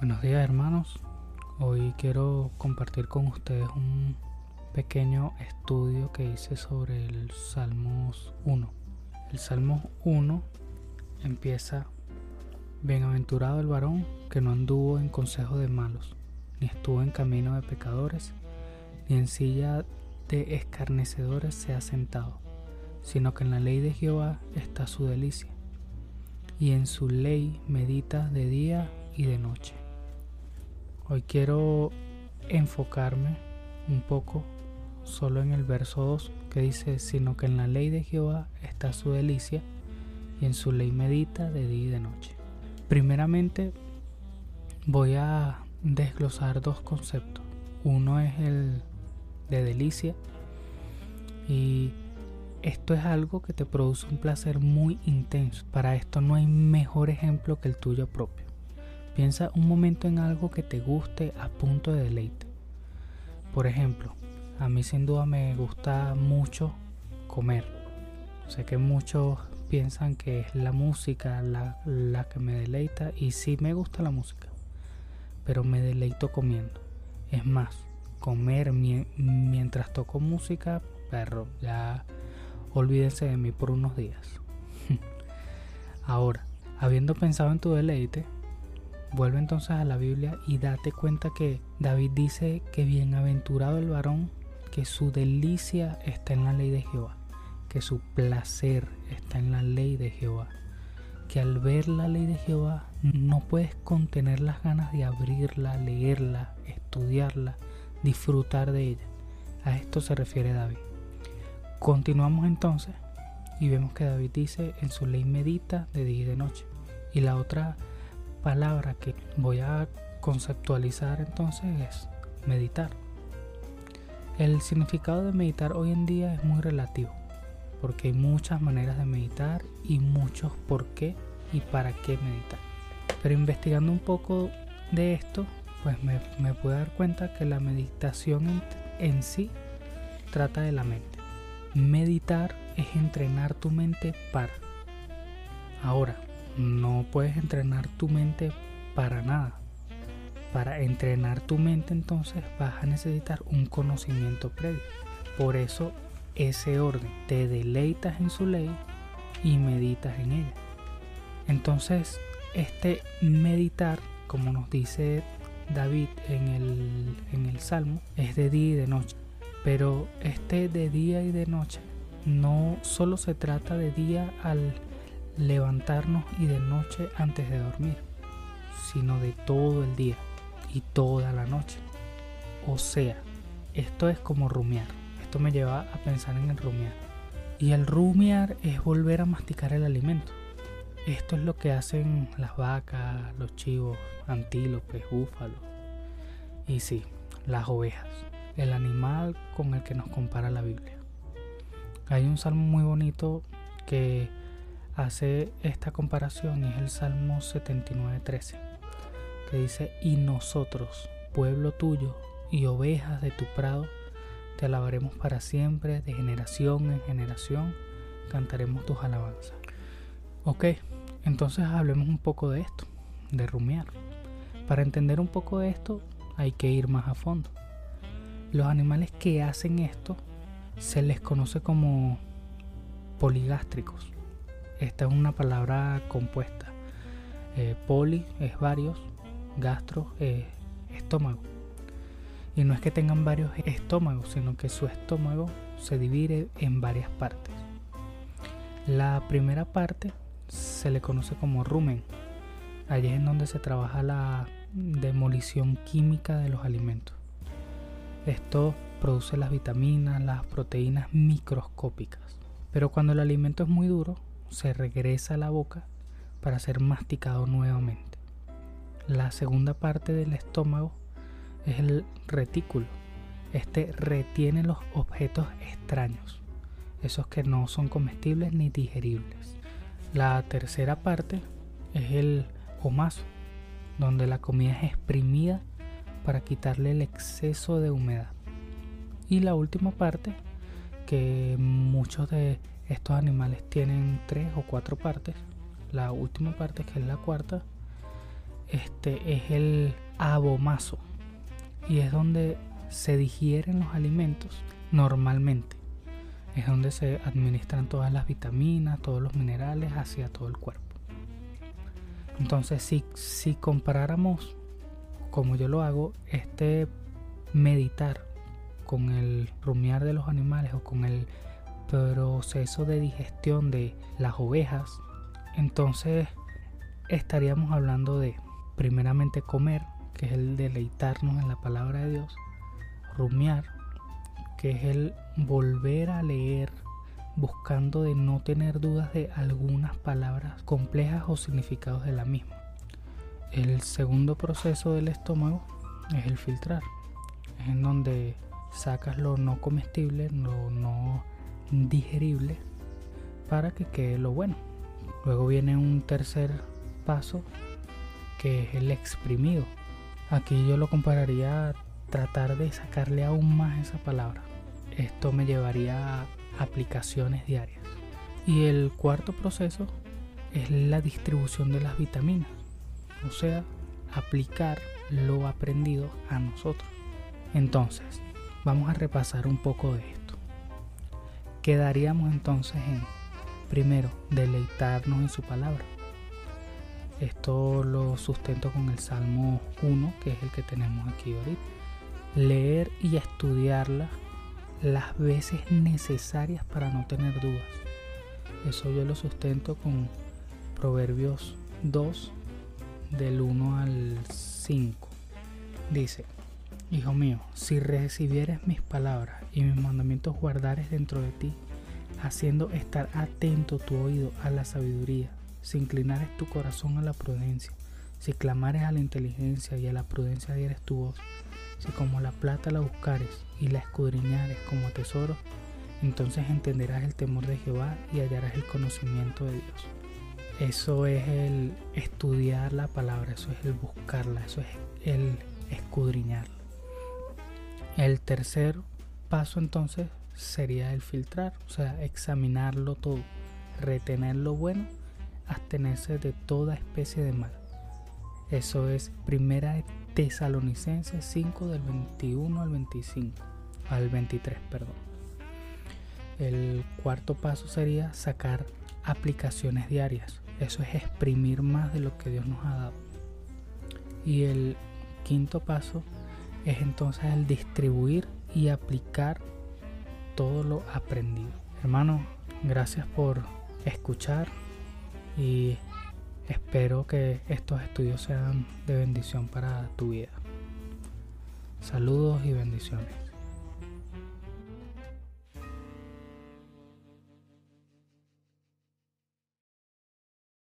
Buenos días hermanos, hoy quiero compartir con ustedes un pequeño estudio que hice sobre el Salmos 1. El Salmos 1 empieza, Bienaventurado el varón que no anduvo en consejo de malos, ni estuvo en camino de pecadores, ni en silla de escarnecedores se ha sentado, sino que en la ley de Jehová está su delicia, y en su ley medita de día y de noche Hoy quiero enfocarme un poco solo en el verso 2 que dice, sino que en la ley de Jehová está su delicia y en su ley medita de día y de noche. Primeramente voy a desglosar dos conceptos. Uno es el de delicia y esto es algo que te produce un placer muy intenso. Para esto no hay mejor ejemplo que el tuyo propio. Piensa un momento en algo que te guste a punto de deleite. Por ejemplo, a mí sin duda me gusta mucho comer. Sé que muchos piensan que es la música la, que me deleita y sí me gusta la música, pero me deleito comiendo. Es más, comer mientras toco música, perro, ya olvídense de mí por unos días. Ahora, habiendo pensado en tu deleite, Vuelve entonces a la Biblia y date cuenta que David dice que bienaventurado el varón, que su delicia está en la ley de Jehová, que su placer está en la ley de Jehová, que al ver la ley de Jehová no puedes contener las ganas de abrirla, leerla, estudiarla, disfrutar de ella. A esto se refiere David. Continuamos entonces y vemos que David dice en su ley medita de día y de noche. Y la otra palabra que voy a conceptualizar entonces es meditar. El significado de meditar hoy en día es muy relativo, porque hay muchas maneras de meditar y muchos por qué y para qué meditar. Pero investigando un poco de esto, pues me, me puedo dar cuenta que la meditación en, en sí trata de la mente. Meditar es entrenar tu mente para. Ahora, no puedes entrenar tu mente para nada. Para entrenar tu mente entonces vas a necesitar un conocimiento previo. Por eso ese orden, te deleitas en su ley y meditas en ella. Entonces este meditar, como nos dice David en el, en el Salmo, es de día y de noche. Pero este de día y de noche no solo se trata de día al levantarnos y de noche antes de dormir, sino de todo el día y toda la noche. O sea, esto es como rumiar. Esto me lleva a pensar en el rumiar. Y el rumiar es volver a masticar el alimento. Esto es lo que hacen las vacas, los chivos, antílopes, búfalos. Y sí, las ovejas, el animal con el que nos compara la Biblia. Hay un salmo muy bonito que hace esta comparación es el Salmo 79.13, que dice, y nosotros, pueblo tuyo y ovejas de tu prado, te alabaremos para siempre, de generación en generación, cantaremos tus alabanzas. Ok, entonces hablemos un poco de esto, de rumiar. Para entender un poco de esto hay que ir más a fondo. Los animales que hacen esto se les conoce como poligástricos esta es una palabra compuesta. Eh, poli es varios, gastro es estómago. Y no es que tengan varios estómagos, sino que su estómago se divide en varias partes. La primera parte se le conoce como rumen. Allí es en donde se trabaja la demolición química de los alimentos. Esto produce las vitaminas, las proteínas microscópicas. Pero cuando el alimento es muy duro, se regresa a la boca para ser masticado nuevamente. La segunda parte del estómago es el retículo. Este retiene los objetos extraños, esos que no son comestibles ni digeribles. La tercera parte es el omazo, donde la comida es exprimida para quitarle el exceso de humedad. Y la última parte, que muchos de estos animales tienen tres o cuatro partes. La última parte, que es la cuarta, este es el abomazo y es donde se digieren los alimentos normalmente. Es donde se administran todas las vitaminas, todos los minerales hacia todo el cuerpo. Entonces, si, si comparáramos, como yo lo hago, este meditar con el rumiar de los animales o con el proceso de digestión de las ovejas, entonces estaríamos hablando de primeramente comer, que es el deleitarnos en la palabra de Dios, rumiar, que es el volver a leer buscando de no tener dudas de algunas palabras complejas o significados de la misma. El segundo proceso del estómago es el filtrar, es en donde sacas lo no comestible, lo no digerible, para que quede lo bueno. Luego viene un tercer paso que es el exprimido. Aquí yo lo compararía a tratar de sacarle aún más esa palabra. Esto me llevaría a aplicaciones diarias. Y el cuarto proceso es la distribución de las vitaminas, o sea, aplicar lo aprendido a nosotros. Entonces, vamos a repasar un poco de esto. Quedaríamos entonces en, primero, deleitarnos en su palabra. Esto lo sustento con el Salmo 1, que es el que tenemos aquí ahorita. Leer y estudiarla las veces necesarias para no tener dudas. Eso yo lo sustento con Proverbios 2 del 1 al 5. Dice, Hijo mío, si recibieres mis palabras y mis mandamientos guardares dentro de ti, haciendo estar atento tu oído a la sabiduría, si inclinares tu corazón a la prudencia, si clamares a la inteligencia y a la prudencia dieres tu voz, si como la plata la buscares y la escudriñares como tesoro, entonces entenderás el temor de Jehová y hallarás el conocimiento de Dios. Eso es el estudiar la palabra, eso es el buscarla, eso es el escudriñarla. El tercer paso entonces sería el filtrar, o sea, examinarlo todo, retener lo bueno, abstenerse de toda especie de mal. Eso es primera Tesalonicenses 5 del 21 al 25, al 23, perdón. El cuarto paso sería sacar aplicaciones diarias. Eso es exprimir más de lo que Dios nos ha dado. Y el quinto paso es entonces el distribuir y aplicar todo lo aprendido. Hermano, gracias por escuchar y Espero que estos estudios sean de bendición para tu vida. Saludos y bendiciones.